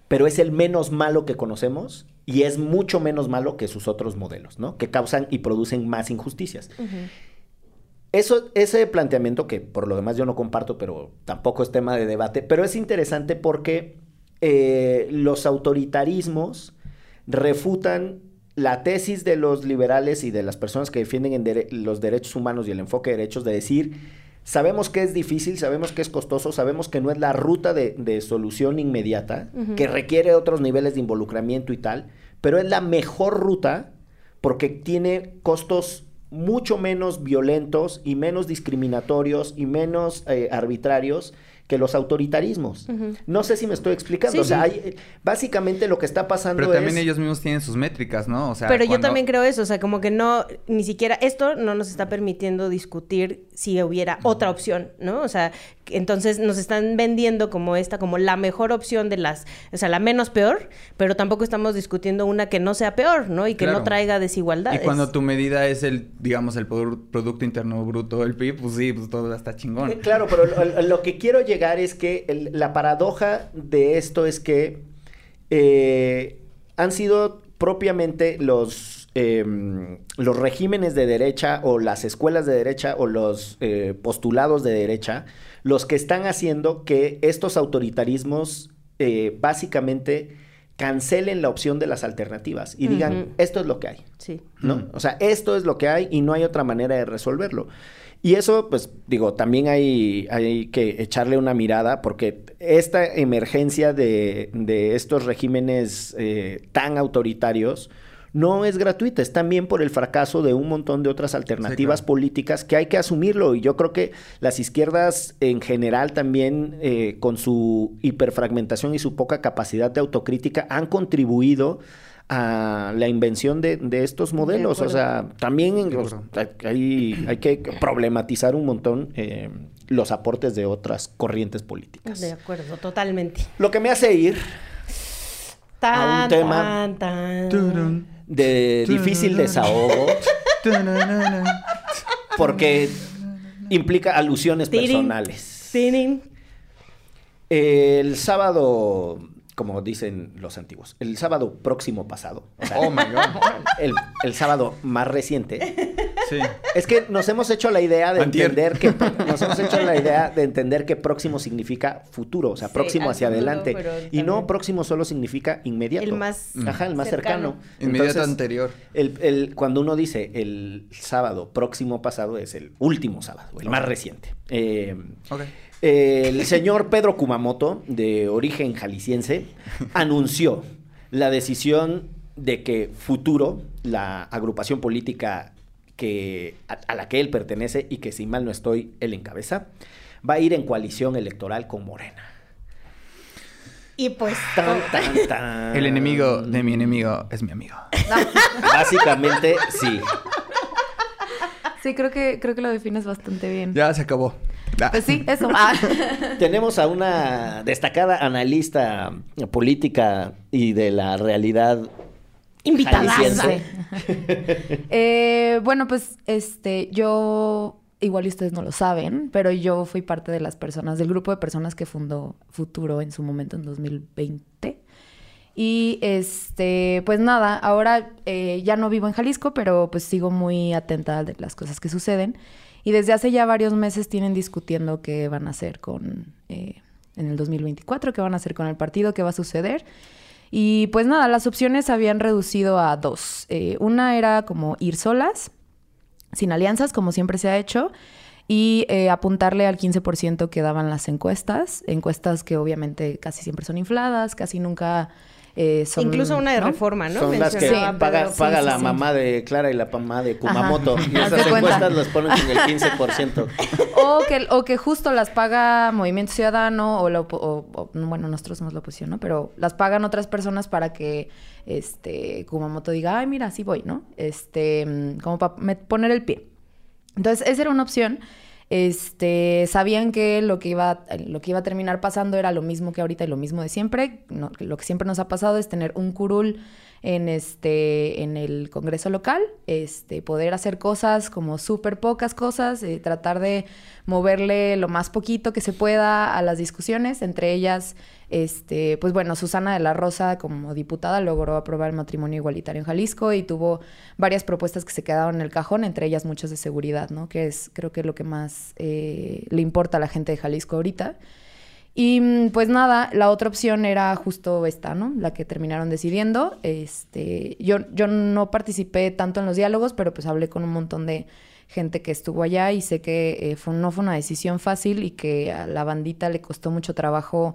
pero es el menos malo que conocemos y es mucho menos malo que sus otros modelos, ¿no? Que causan y producen más injusticias. Eso, ese planteamiento que por lo demás yo no comparto, pero tampoco es tema de debate, pero es interesante porque eh, los autoritarismos refutan la tesis de los liberales y de las personas que defienden en dere- los derechos humanos y el enfoque de derechos de decir, sabemos que es difícil, sabemos que es costoso, sabemos que no es la ruta de, de solución inmediata, que requiere otros niveles de involucramiento y tal, pero es la mejor ruta porque tiene costos mucho menos violentos y menos discriminatorios y menos eh, arbitrarios que los autoritarismos. No sé si me estoy explicando. Sí, o sea, sí. hay- básicamente lo que está pasando Pero también es... ellos mismos tienen sus métricas, ¿no? O sea, Pero yo también creo eso, o sea, como que no, ni siquiera esto no nos está permitiendo discutir si hubiera otra opción, ¿no? O sea, entonces nos están vendiendo como esta, como la mejor opción de las, o sea, la menos peor, pero tampoco estamos discutiendo una que no sea peor, ¿no? Y que no traiga desigualdades. Y cuando tu medida es el, digamos, el Produ- Producto Interno Bruto, el PIB, pues sí, pues todo está chingón. Eh, Claro, pero lo, lo que quiero llegar es que el- la paradoja de esto es que eh, han sido propiamente los, em, los regímenes de derecha o las escuelas de derecha o los eh, postulados de derecha los que están haciendo que estos autoritarismos eh, básicamente cancelen la opción de las alternativas y digan, esto es lo que hay. Sí. ¿no? O sea, esto es lo que hay y no hay otra manera de resolverlo. Y eso, pues, digo, también hay, hay que echarle una mirada porque esta emergencia de, de estos regímenes eh, tan autoritarios no es gratuita, es también por el fracaso de un montón de otras alternativas claro. políticas que hay que asumirlo. Y yo creo que las izquierdas en general también, eh, con su hiperfragmentación y su poca capacidad de autocrítica, han contribuido a la invención de, de estos modelos. O sea, también los- acuerdo. hay, hay que problematizar un montón eh, los aportes de otras corrientes políticas. De acuerdo, totalmente. Lo que me hace ir Tan, un tema tan, de difícil desahogo porque implica alusiones personales. El sábado, como dicen los antiguos, el sábado próximo pasado, o sea, Oh my God. el, el sábado más reciente, Sí. Es que nos hemos hecho la idea de Antier. entender que nos hemos hecho la idea de entender que próximo significa futuro, o sea, Sí, próximo hacia futuro, adelante. Y no próximo solo significa inmediato. El más Ajá, el más cercano. cercano. Inmediato Entonces, anterior. El, el- cuando uno dice el sábado próximo pasado es el último sábado, el más reciente. Eh, Ok. El señor Pedro Kumamoto, de origen jalisciense, anunció la decisión de que Futuro, la agrupación política que, a, a la que él pertenece y que si mal no estoy, él encabeza, va a ir en coalición electoral con Morena. Y pues... Tan, tan, tan. El enemigo de mi enemigo es mi amigo. Básicamente, sí. Sí, creo que, creo que lo defines bastante bien. Ya se acabó. Ah. Pues sí, eso. Ah. Tenemos a una destacada analista política y de la realidad Invitada. Eh, bueno, pues este, yo, igual y ustedes no lo saben, pero yo fui parte de las personas, del grupo de personas que fundó Futuro en su momento, en 2020. Y este, pues nada, ahora eh, ya no vivo en Jalisco, pero pues sigo muy atenta de las cosas que suceden. Y desde hace ya varios meses tienen discutiendo qué van a hacer con, eh, en el 2024, qué van a hacer con el partido, qué va a suceder. Y pues nada, las opciones habían reducido a dos. Eh, una era como ir solas, sin alianzas, como siempre se ha hecho, y eh, apuntarle al 15% que daban las encuestas, encuestas que obviamente casi siempre son infladas, casi nunca eh, son... Incluso una de ¿no? reforma, ¿no? Son las que paga, Pedro. paga sí, la sí. mamá de Clara y la mamá de Kumamoto. Ajá. Y esas cuenta. encuestas las ponen con el 15%. O que, o que justo las paga Movimiento Ciudadano o, la o- bueno, nosotros somos la oposición, ¿no? Pero las pagan otras personas para que este Kumamoto diga, ay, mira, sí voy, ¿no? Este, mm, como para poner el pie. Entonces, esa era una opción. Este, sabían que lo que iba lo que iba a terminar pasando era lo mismo que ahorita y lo mismo de siempre. No, lo que siempre nos ha pasado es tener un curul en este en el Congreso local, este poder hacer cosas como súper pocas cosas, eh, tratar de moverle lo más poquito que se pueda a las discusiones, entre ellas este, pues bueno, Susana de la Rosa como diputada logró aprobar el matrimonio igualitario en Jalisco y tuvo varias propuestas que se quedaron en el cajón, entre ellas muchas de seguridad, ¿no? Que es creo que lo que más eh, le importa a la gente de Jalisco ahorita. Y mm, pues nada, la otra opción era justo esta, ¿no? La que terminaron decidiendo. Este, yo, yo no participé tanto en los diálogos, pero pues hablé con un montón de gente que estuvo allá y sé que eh, fue, no fue una decisión fácil y que a la bandita le costó mucho trabajo,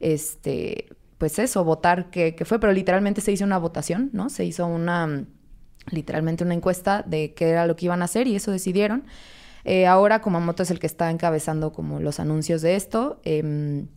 este, pues eso, votar que, que fue, pero literalmente se hizo una votación, ¿no? Se hizo una, mm, literalmente una encuesta de qué era lo que iban a hacer y eso decidieron. Eh, ahora Kumamoto es el que está encabezando como los anuncios de esto. em,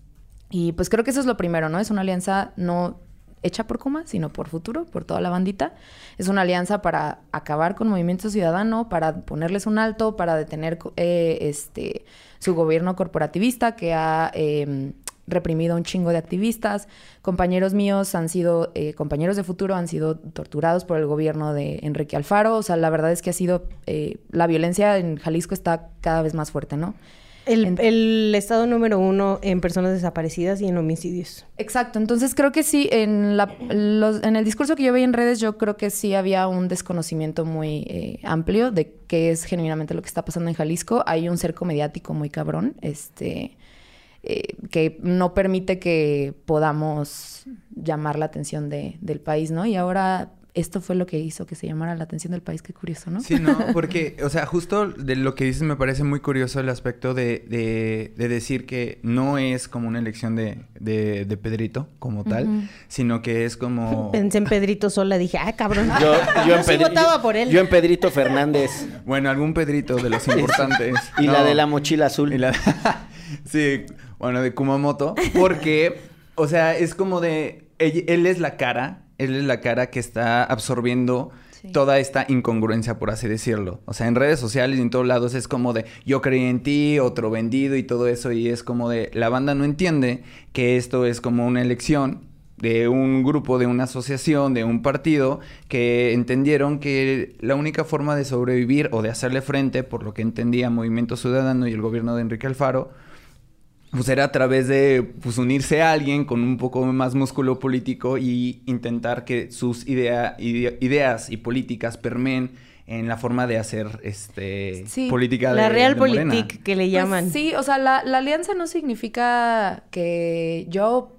y pues creo que eso es lo primero, ¿no? Es una alianza no hecha por Kuma, sino por futuro, por toda la bandita. Es una alianza para acabar con Movimiento Ciudadano, para ponerles un alto, para detener eh, este, su gobierno corporativista que ha em, reprimido a un chingo de activistas. Compañeros míos han sido, eh, compañeros de futuro han sido torturados por el gobierno de Enrique Alfaro. O sea, la verdad es que ha sido, eh, la violencia en Jalisco está cada vez más fuerte, ¿no? El, En- el estado número uno en personas desaparecidas y en homicidios. Exacto, entonces creo que sí, en, la- los- en el discurso que yo veía en redes, yo creo que sí había un desconocimiento muy eh, amplio de qué es genuinamente lo que está pasando en Jalisco. Hay un cerco mediático muy cabrón, este, eh, que no permite que podamos llamar la atención de- del país, ¿no? Y ahora esto fue lo que hizo que se llamara la atención del país, qué curioso, ¿no? Sí, no, porque, o sea, justo de lo que dices me parece muy curioso el aspecto de, de, de decir que no es como una elección de, de, de Pedrito como tal, sino que es como... Pensé en Pedrito Sola, dije, ah, cabrón. Yo, yo en sí Pedri- votaba por él. Yo en Pedrito Fernández. Bueno, algún Pedrito de los importantes. Y la de la mochila azul. Y la- sí, bueno, de Kumamoto. Porque, o sea, es como de. Él, él es la cara. Él es la cara que está absorbiendo Sí. toda esta incongruencia, por así decirlo. O sea, en redes sociales y en todos lados es como de yo creí en ti, otro vendido y todo eso. Y es como de la banda no entiende que esto es como una elección de un grupo, de una asociación, de un partido, que entendieron que la única forma de sobrevivir o de hacerle frente, por lo que entendía Movimiento Ciudadano y el gobierno de Enrique Alfaro, pues era a través de pues, unirse a alguien con un poco más músculo político y intentar que sus idea- ide- ideas y políticas permeen en la forma de hacer este Sí. política de La de Realpolitik Morena. que le Pues llaman. sí, o sea, la, la alianza no significa que yo,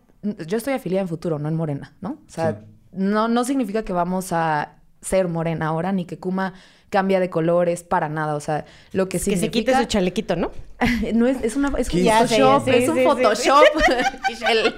yo estoy afiliada en futuro, no en Morena, ¿no? O sea, Sí. no, no significa que vamos a ser Morena ahora, ni que Kuma cambia de colores para nada. O sea, lo que que se quite significa... su chalequito, ¿no? no es, es, una, es un Ya Photoshop, sé, es un sí, sí, Photoshop. Michelle.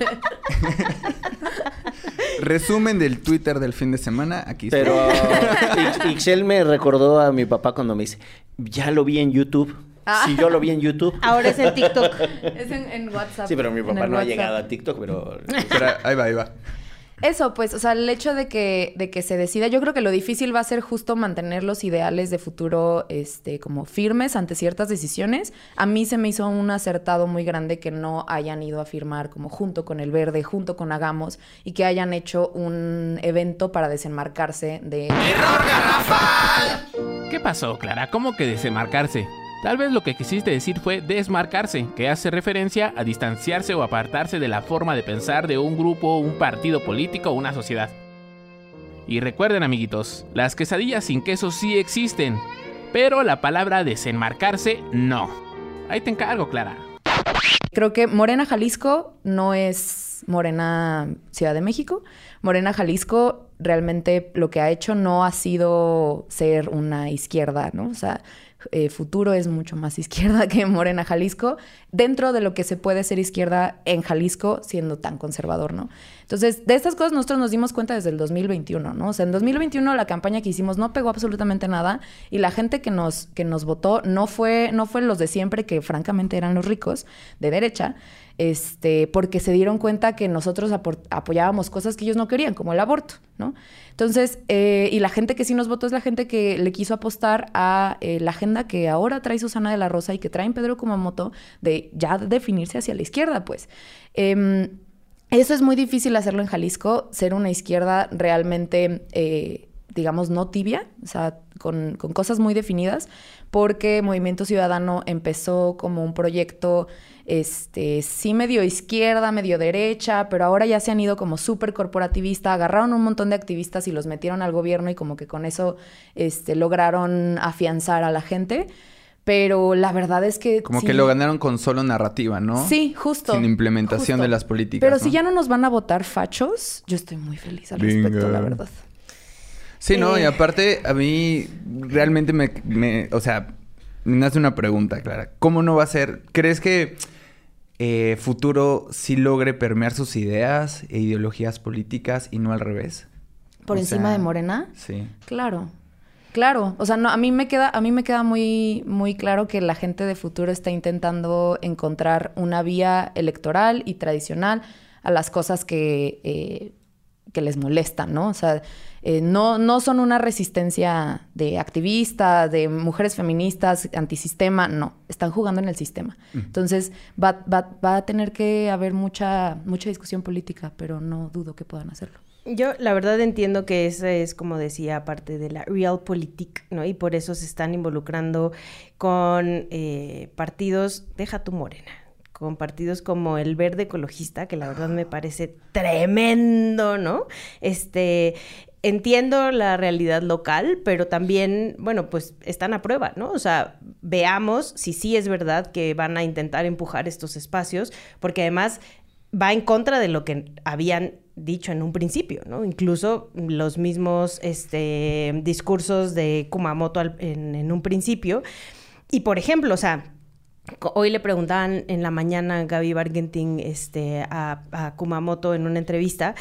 Resumen del Twitter del fin de semana, aquí está. Pero Ix- Ixchel me recordó a mi papá cuando me dice, ya lo vi en YouTube. Ah. Si yo lo vi en YouTube. Ahora es en TikTok. Es en, en WhatsApp. Sí, pero mi papá no ha llegado a TikTok, pero... Pero ahí va, ahí va. Eso, pues, o sea, el hecho de que, de que se decida, yo creo que lo difícil va a ser justo mantener los ideales de futuro, este, como firmes ante ciertas decisiones. A mí se me hizo un acertado muy grande que no hayan ido a firmar como junto con el Verde, junto con Hagamos, y que hayan hecho un evento para desenmarcarse de... ¿Qué pasó, Clara? ¿Cómo que desenmarcarse? Tal vez lo que quisiste decir fue desmarcarse, que hace referencia a distanciarse o apartarse de la forma de pensar de un grupo, un partido político o una sociedad. Y recuerden, amiguitos, las quesadillas sin queso sí existen, pero la palabra desenmarcarse no. Ahí te encargo, Clara. Creo que Morena Jalisco no es Morena Ciudad de México. Morena Jalisco realmente lo que ha hecho no ha sido ser una izquierda, ¿no? O sea, eh, Futuro es mucho más izquierda que Morena Jalisco, dentro de lo que se puede ser izquierda en Jalisco siendo tan conservador, ¿no? Entonces, de estas cosas nosotros nos dimos cuenta desde el 2021, ¿no? O sea, en 2021 la campaña que hicimos no pegó absolutamente nada y la gente que nos, que nos votó no fue, no fue los de siempre, que francamente eran los ricos de derecha, este, porque se dieron cuenta que nosotros apoyábamos cosas que ellos no querían, como el aborto, ¿no? Entonces, eh, y la gente que sí nos votó es la gente que le quiso apostar a eh, la agenda que ahora trae Susana de la Rosa y que traen Pedro Kumamoto de ya definirse hacia la izquierda, pues. Em, eso es muy difícil hacerlo en Jalisco, ser una izquierda realmente, eh, digamos, no tibia, o sea, con, cosas muy definidas, porque Movimiento Ciudadano empezó como un proyecto, este, sí medio izquierda, medio derecha, pero ahora ya se han ido como súper corporativista, agarraron un montón de activistas y los metieron al gobierno y como que con eso, este, lograron afianzar a la gente. Pero la verdad es que... Como sí- que lo ganaron con solo narrativa, ¿no? Sí, justo. Sin implementación justo. de las políticas. Pero ¿no? si ya no nos van a votar fachos, yo estoy muy feliz al Venga. respecto, la verdad. Sí, no, y Eh. aparte a mí realmente me, me- o sea, me nace una pregunta, Clara. ¿Cómo no va a ser? ¿Crees que eh, futuro sí logre permear sus ideas e ideologías políticas y no al revés? Por O encima sea, de Morena, Sí. claro. Claro, o sea, no, a mí me queda, a mí me queda muy, muy claro que la gente de futuro está intentando encontrar una vía electoral y tradicional a las cosas que, eh, que les molestan, ¿no? O sea, eh, no, no son una resistencia de activistas, de mujeres feministas, antisistema, no, están jugando en el sistema. Entonces, va, va, va a tener que haber mucha, mucha discusión política, pero no dudo que puedan hacerlo. Yo la verdad entiendo que esa es, como decía, parte de la realpolitik, ¿no? Y por eso se están involucrando con eh, partidos, deja tu morena, con partidos como el Verde Ecologista, que la verdad me parece tremendo, ¿no? Este, entiendo la realidad local, pero también, bueno, pues están a prueba, ¿no? O sea, veamos si sí es verdad que van a intentar empujar estos espacios, porque además va en contra de lo que habían dicho en un principio, ¿no? Incluso los mismos este, discursos de Kumamoto en, un principio. Y por ejemplo, o sea, hoy le preguntaban en la mañana a Gaby Bargentin este, a, a Kumamoto en una entrevista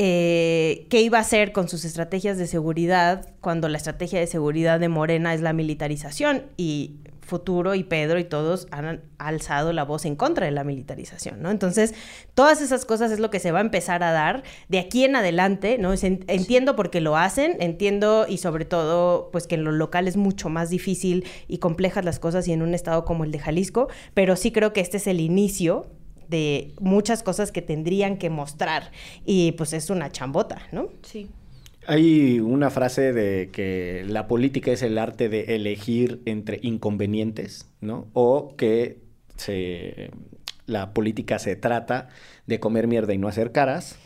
eh, qué iba a hacer con sus estrategias de seguridad cuando la estrategia de seguridad de Morena es la militarización y Futuro y Pedro y todos han alzado la voz en contra de la militarización, ¿no? Entonces, todas esas cosas es lo que se va a empezar a dar de aquí en adelante, ¿no? Entiendo por qué lo hacen, entiendo y sobre todo, pues que en lo local es mucho más difícil y complejas las cosas y en un estado como el de Jalisco, pero sí creo que este es el inicio de muchas cosas que tendrían que mostrar y pues es una chambota, ¿no? Sí. Hay una frase de que la política es el arte de elegir entre inconvenientes, ¿no? O que se, la política se trata de comer mierda y no hacer caras.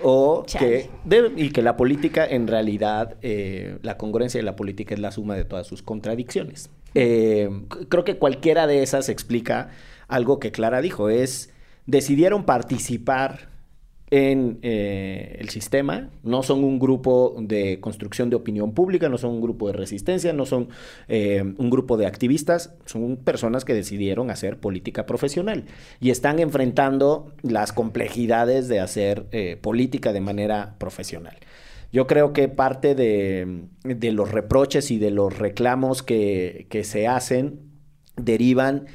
O Chale. que, de- y que la política en realidad, eh, la congruencia de la política es la suma de todas sus contradicciones. Eh, creo que cualquiera de esas explica algo que Clara dijo, es decidieron participar en eh, el sistema, no son un grupo de construcción de opinión pública, no son un grupo de resistencia, no son eh, un grupo de activistas, son personas que decidieron hacer política profesional y están enfrentando las complejidades de hacer eh, política de manera profesional. Yo creo que parte de, los reproches y de los reclamos que se hacen derivan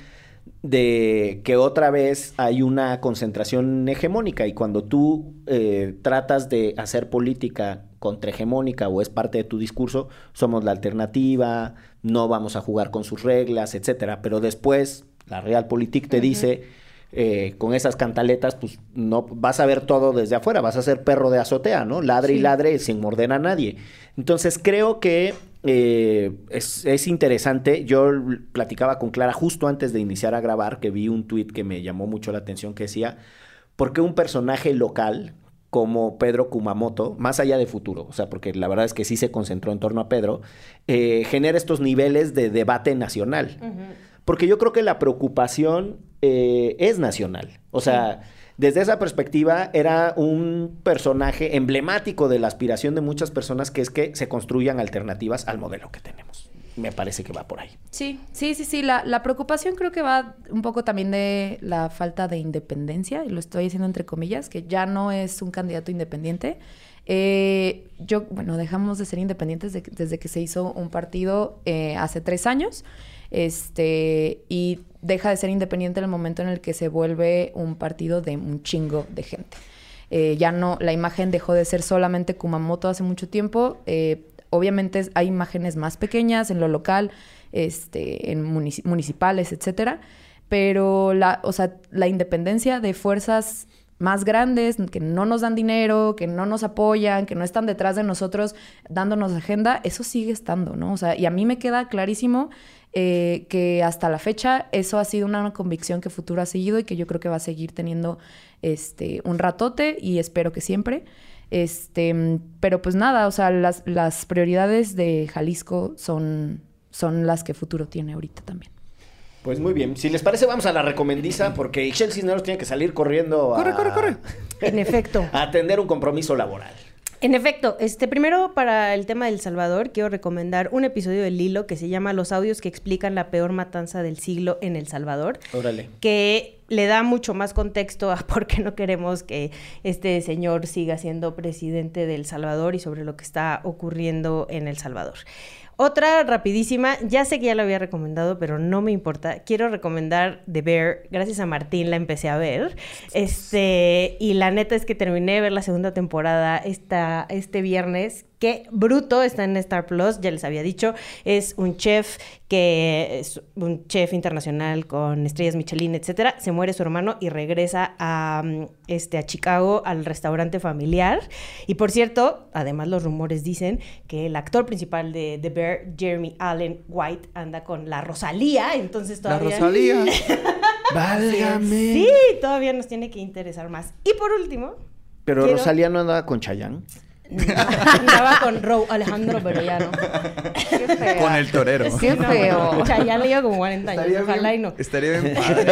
de que otra vez hay una concentración hegemónica y cuando tú eh, tratas de hacer política contrahegemónica o es parte de tu discurso, somos la alternativa, no vamos a jugar con sus reglas, etcétera. Pero después la Realpolitik te dice eh, con esas cantaletas, pues no vas a ver todo desde afuera, vas a ser perro de azotea, ¿no? Ladre y ladre sin morder a nadie. Entonces creo que eh, es, interesante. Yo platicaba con Clara justo antes de iniciar a grabar, que vi un tuit que me llamó mucho la atención que decía, ¿por qué un personaje local como Pedro Kumamoto, más allá de futuro, o sea, porque la verdad es que sí se concentró en torno a Pedro, eh, genera estos niveles de debate nacional? Porque yo creo que la preocupación eh, es nacional. O sea, desde esa perspectiva era un personaje emblemático de la aspiración de muchas personas que es que se construyan alternativas al modelo que tenemos. Me parece que va por ahí. Sí, sí, sí, sí. La, preocupación creo que va un poco también de la falta de independencia, y lo estoy diciendo entre comillas, que ya no es un candidato independiente. Eh, yo, bueno, dejamos de ser independientes desde que se hizo un partido eh, hace tres años este, y deja de ser independiente en el momento en el que se vuelve un partido de un chingo de gente. Eh, ya no, la imagen dejó de ser solamente Kumamoto hace mucho tiempo. Obviamente hay imágenes más pequeñas en lo local, este, en municipales, etcétera. Pero la, o sea, la independencia de fuerzas más grandes, que no nos dan dinero, que no nos apoyan, que no están detrás de nosotros dándonos agenda, eso sigue estando, ¿no? O sea, y a mí me queda clarísimo eh, que hasta la fecha eso ha sido una convicción que Futuro ha seguido y que yo creo que va a seguir teniendo este, un ratote y espero que siempre. Este, pero pues nada, o sea, las, las prioridades de Jalisco son, son las que Futuro tiene ahorita también. Pues muy bien. Si les parece, vamos a la recomendiza porque Ixchel Cisneros tiene que salir corriendo a... Corre, corre, corre. En efecto. A atender un compromiso laboral. En efecto, este primero para el tema del Salvador quiero recomendar un episodio del Lilo que se llama Los audios que explican la peor matanza del siglo en El Salvador. Órale. Que le da mucho más contexto a por qué no queremos que este señor siga siendo presidente del Salvador y sobre lo que está ocurriendo en El Salvador. Otra rapidísima, ya sé que ya la había recomendado, pero no me importa. Quiero recomendar The Bear. Gracias a Martín la empecé a ver. Este, y la neta es que terminé de ver la segunda temporada esta, este viernes Qué bruto está en Star Plus, ya les había dicho. Es un chef que es un chef internacional con estrellas Michelin, etcétera. Se muere su hermano y regresa a, mm, este, a Chicago al restaurante familiar. Y por cierto, además los rumores dicen que el actor principal de The Bear, Jeremy Allen White, anda con la Rosalía. Entonces todavía. La Rosalía. Válgame. Sí, todavía nos tiene que interesar más. Y por último. Pero Rosalía no andaba con Chayanne. Andaba con Ro Alejandro, pero ya no. Qué feo. Con el torero. Qué feo. O sea, ya le iba como 40 años. Estaría Ojalá bien- y no. Estaría bien padre.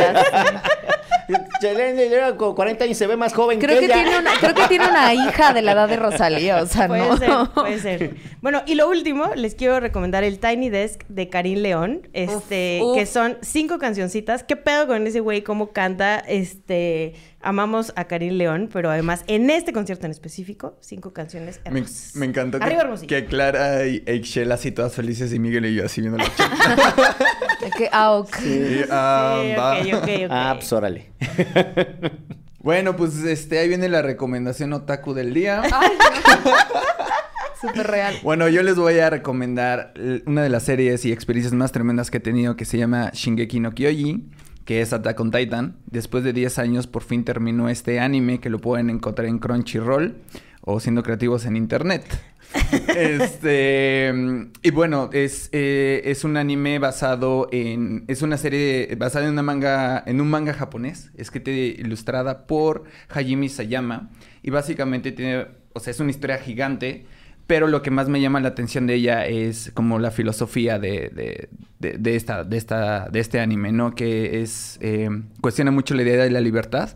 Chayanne lleva con 40 años y se ve más joven Creo que que, ella. tiene una, creo que tiene una hija de la edad de Rosalía, o sea, Puede no. ser, puede ser. Bueno, y lo último, les quiero recomendar el Tiny Desk de Karim León, este, Uf, uf. que son cinco cancioncitas. ¿Qué pedo con ese güey? ¿Cómo canta? Este, amamos a Karim León, pero además en este concierto en específico, cinco canciones Me, hermosas. me encantó que, que Clara y Excel así todas felices y Miguel y yo así viendo la chica. Que, ah, ok. Ah, Sí, va. ok, ok, ok. Ah, pues órale. Bueno, pues este, ahí viene la recomendación otaku del día. Súper real. Bueno, yo les voy a recomendar una de las series y experiencias más tremendas que he tenido que se llama Shingeki no Kyoji, que es Attack on Titan. Después de 10 años por fin terminó este anime que lo pueden encontrar en Crunchyroll o siendo creativos en internet. este y bueno es, eh, es un anime basado en es una serie basada en una manga en un manga japonés escrita e ilustrada por Hajime Sayama y básicamente tiene o sea es una historia gigante pero lo que más me llama la atención de ella es como la filosofía de, de, de- esta, de, esta, de este anime, ¿no? Que es... eh, cuestiona mucho la idea de la libertad.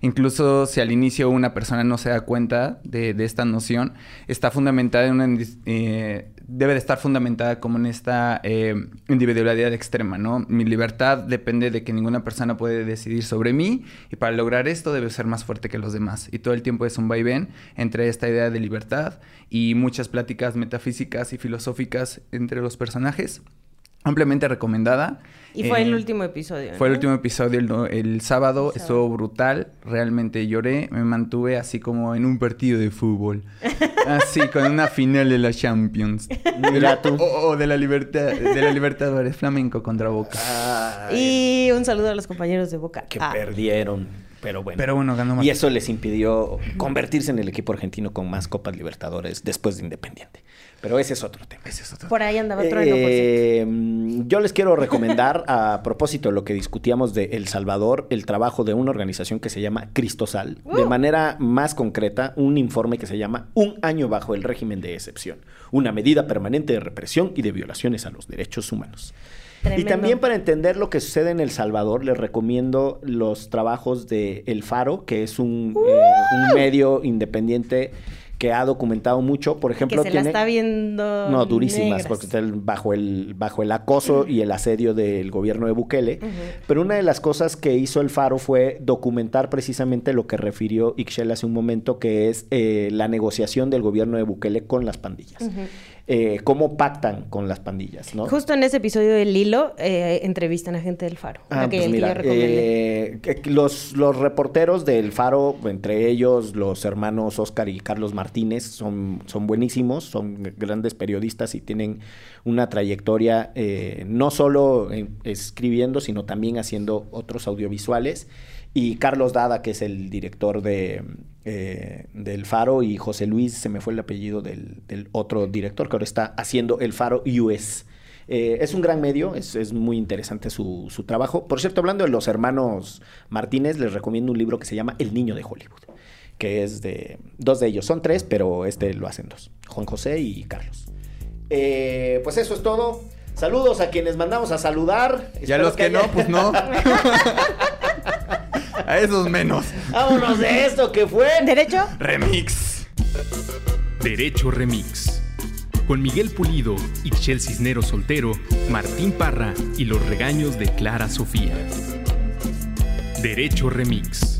Incluso si al inicio una persona no se da cuenta de, esta noción, está fundamentada en una... eh, debe de estar fundamentada como en esta eh, individualidad extrema, ¿no? Mi libertad depende de que ninguna persona puede decidir sobre mí y para lograr esto debe ser más fuerte que los demás. Y todo el tiempo es un vaivén entre esta idea de libertad y muchas pláticas metafísicas y filosóficas entre los personajes. Ampliamente recomendada. Y fue el Eh, último episodio. Fue el ¿no? último episodio el, el sábado, estuvo brutal, realmente lloré, me mantuve así como en un partido de fútbol, así con una final de la Champions, o, o de la libertad, de la Libertadores, Flamenco contra Boca. Ay, Y un saludo a los compañeros de Boca. que Ah. perdieron, pero bueno. Pero bueno, ganó más. Y eso les impidió convertirse en el equipo argentino con más Copas Libertadores después de Independiente. Pero ese es otro tema. Ese es otro Por ahí andaba cierto. Eh, mm, yo les quiero recomendar, a propósito de lo que discutíamos de El Salvador, el trabajo de una organización que se llama Cristosal. De manera más concreta, un informe que se llama Un año bajo el régimen de excepción. Una medida permanente de represión y de violaciones a los derechos humanos. Y también para entender lo que sucede en El Salvador, les recomiendo los trabajos de El Faro, que es un, eh, un medio independiente que ha documentado mucho. Por ejemplo, que se la tiene... está viendo. No, durísimas, negras. porque está el- bajo, el, bajo el acoso y el asedio del gobierno de Bukele. Pero una de las cosas que hizo el Faro fue documentar precisamente lo que refirió Ixchel hace un momento, que es eh, la negociación del gobierno de Bukele con las pandillas. Eh, cómo pactan con las pandillas, ¿no? Justo en ese episodio del Hilo eh, entrevistan a gente del Faro. Ah, pues mira, eh, los, los reporteros del Faro, entre ellos los hermanos Oscar y Carlos Martínez, son, son buenísimos, son grandes periodistas y tienen una trayectoria eh, no solo en- escribiendo, sino también haciendo otros audiovisuales. Y Carlos Dada, que es el director de, eh, del Faro, y José Luis, se me fue el apellido del, del otro director, que ahora está haciendo el Faro US. Eh, es un gran medio, es, es muy interesante su, su trabajo. Por cierto, hablando de los hermanos Martínez, les recomiendo un libro que se llama El Niño de Hollywood, que es de dos de ellos. Son tres, pero este lo hacen dos, Juan José y Carlos. Eh, pues eso es todo. Saludos a quienes mandamos a saludar. Ya Espero los que, no, haya- pues no. a esos menos. Vámonos de esto que fue. ¿Derecho? Remix. Derecho Remix. Con Miguel Pulido, Ixchel Cisnero Soltero, Martín Parra y los regaños de Clara Sofía. Derecho Remix.